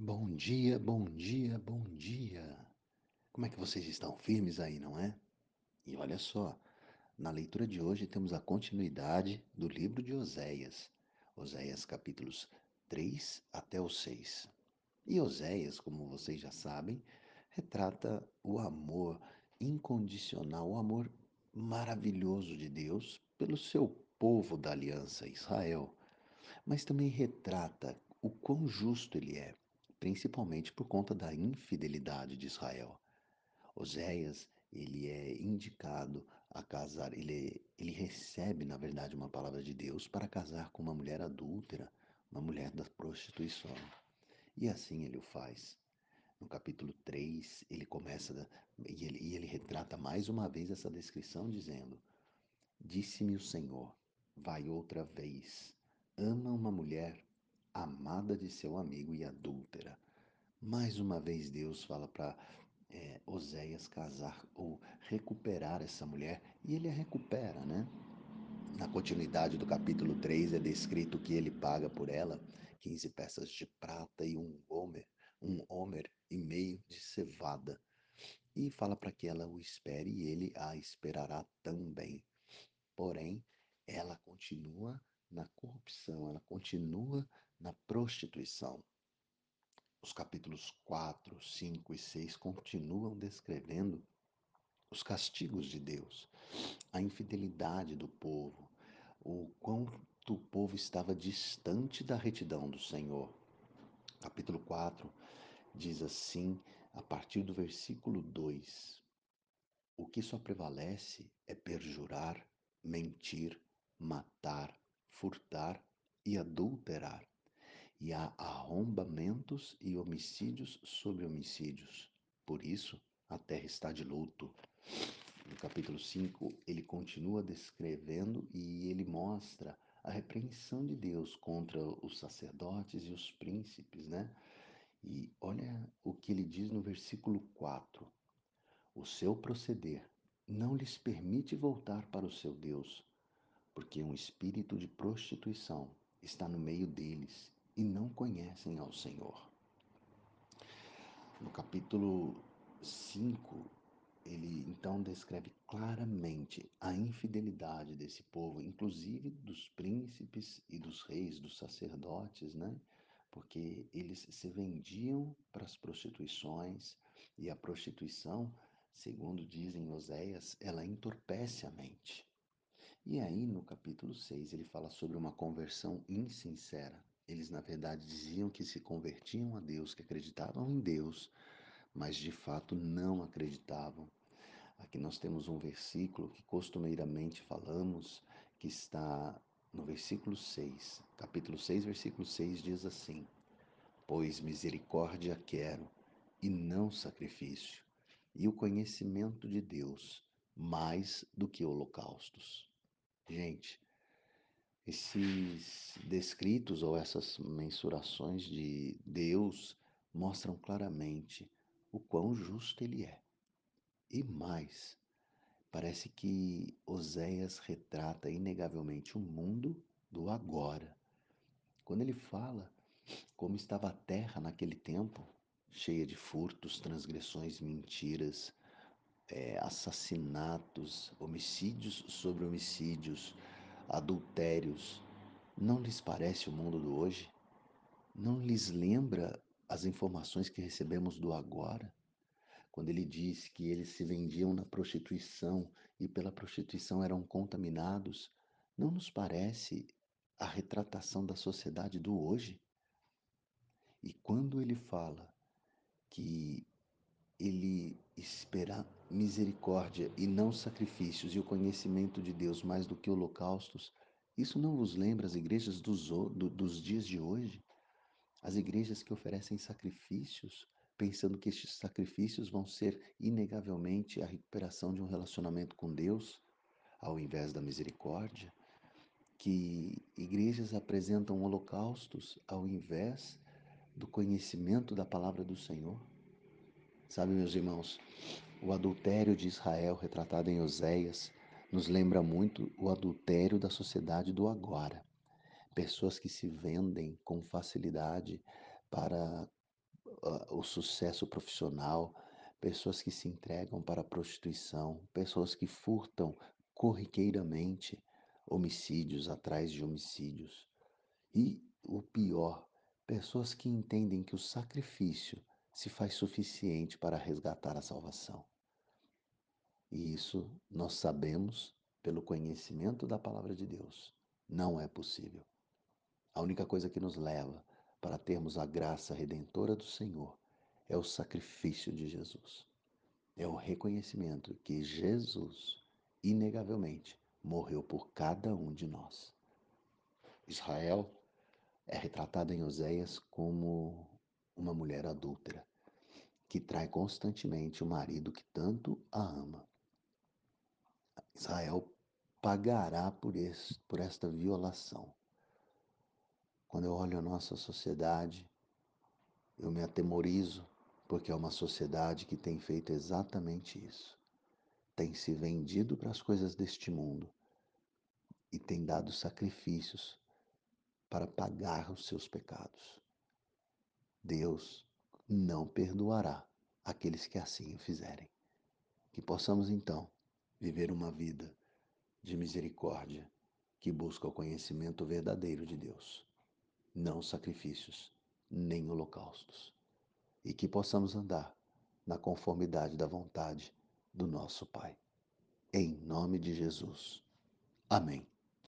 Bom dia, bom dia, bom dia. Como é que vocês estão? Firmes aí, não é? E olha só, na leitura de hoje temos a continuidade do livro de Oséias, Oséias capítulos 3 até o 6. E Oséias, como vocês já sabem, retrata o amor incondicional, o amor maravilhoso de Deus pelo seu povo da aliança Israel mas também retrata o quão justo ele é, principalmente por conta da infidelidade de Israel. Oséias, ele é indicado a casar, ele, ele recebe, na verdade, uma palavra de Deus para casar com uma mulher adúltera, uma mulher da prostituição. E assim ele o faz. No capítulo 3, ele começa e ele, e ele retrata mais uma vez essa descrição, dizendo: Disse-me o Senhor, vai outra vez, ama uma mulher amada de seu amigo e adúltera. Mais uma vez Deus fala para é, Oséias casar ou recuperar essa mulher e ele a recupera, né? Na continuidade do capítulo 3 é descrito que ele paga por ela 15 peças de prata e um homer, um homer e meio de cevada. E fala para que ela o espere e ele a esperará também. Porém, ela continua na corrupção, ela continua na prostituição. Os capítulos 4, 5 e 6 continuam descrevendo os castigos de Deus, a infidelidade do povo, o quanto o povo estava distante da retidão do Senhor. Capítulo 4 diz assim, a partir do versículo 2: O que só prevalece é perjurar, mentir, matar, furtar e adulterar. E há arrombamentos e homicídios sobre homicídios. Por isso, a terra está de luto. No capítulo 5, ele continua descrevendo e ele mostra a repreensão de Deus contra os sacerdotes e os príncipes, né? E olha o que ele diz no versículo 4: O seu proceder não lhes permite voltar para o seu Deus, porque um espírito de prostituição está no meio deles e não conhecem ao Senhor. No capítulo 5, ele então descreve claramente a infidelidade desse povo, inclusive dos príncipes e dos reis, dos sacerdotes, né? Porque eles se vendiam para as prostituições e a prostituição, segundo dizem Oséias, ela entorpece a mente. E aí, no capítulo 6, ele fala sobre uma conversão insincera. Eles, na verdade, diziam que se convertiam a Deus, que acreditavam em Deus, mas de fato não acreditavam. Aqui nós temos um versículo que costumeiramente falamos, que está no versículo 6. Capítulo 6, versículo 6 diz assim: Pois misericórdia quero e não sacrifício, e o conhecimento de Deus mais do que holocaustos. Gente, esses descritos ou essas mensurações de Deus mostram claramente o quão justo ele é. E mais, parece que Oséias retrata inegavelmente o mundo do agora. Quando ele fala como estava a terra naquele tempo, cheia de furtos, transgressões, mentiras, é, assassinatos, homicídios sobre homicídios, adultérios, não lhes parece o mundo do hoje? Não lhes lembra as informações que recebemos do agora? Quando ele diz que eles se vendiam na prostituição e pela prostituição eram contaminados, não nos parece a retratação da sociedade do hoje? E quando ele fala que ele espera misericórdia e não sacrifícios e o conhecimento de Deus mais do que holocaustos, isso não vos lembra as igrejas dos, do, dos dias de hoje? As igrejas que oferecem sacrifícios, pensando que estes sacrifícios vão ser inegavelmente a recuperação de um relacionamento com Deus, ao invés da misericórdia? Que igrejas apresentam holocaustos ao invés do conhecimento da palavra do Senhor? Sabe, meus irmãos, o adultério de Israel, retratado em Oséias, nos lembra muito o adultério da sociedade do agora. Pessoas que se vendem com facilidade para o sucesso profissional, pessoas que se entregam para a prostituição, pessoas que furtam corriqueiramente, homicídios atrás de homicídios. E o pior, pessoas que entendem que o sacrifício se faz suficiente para resgatar a salvação. E isso nós sabemos pelo conhecimento da palavra de Deus. Não é possível. A única coisa que nos leva para termos a graça redentora do Senhor é o sacrifício de Jesus. É o reconhecimento que Jesus, inegavelmente, morreu por cada um de nós. Israel é retratada em Oséias como uma mulher adúltera que trai constantemente o marido que tanto a ama. Israel pagará por, esse, por esta violação. Quando eu olho a nossa sociedade, eu me atemorizo, porque é uma sociedade que tem feito exatamente isso. Tem se vendido para as coisas deste mundo e tem dado sacrifícios para pagar os seus pecados. Deus não perdoará aqueles que assim o fizerem. Que possamos então viver uma vida de misericórdia que busca o conhecimento verdadeiro de Deus, não sacrifícios, nem holocaustos, e que possamos andar na conformidade da vontade do nosso Pai. Em nome de Jesus. Amém.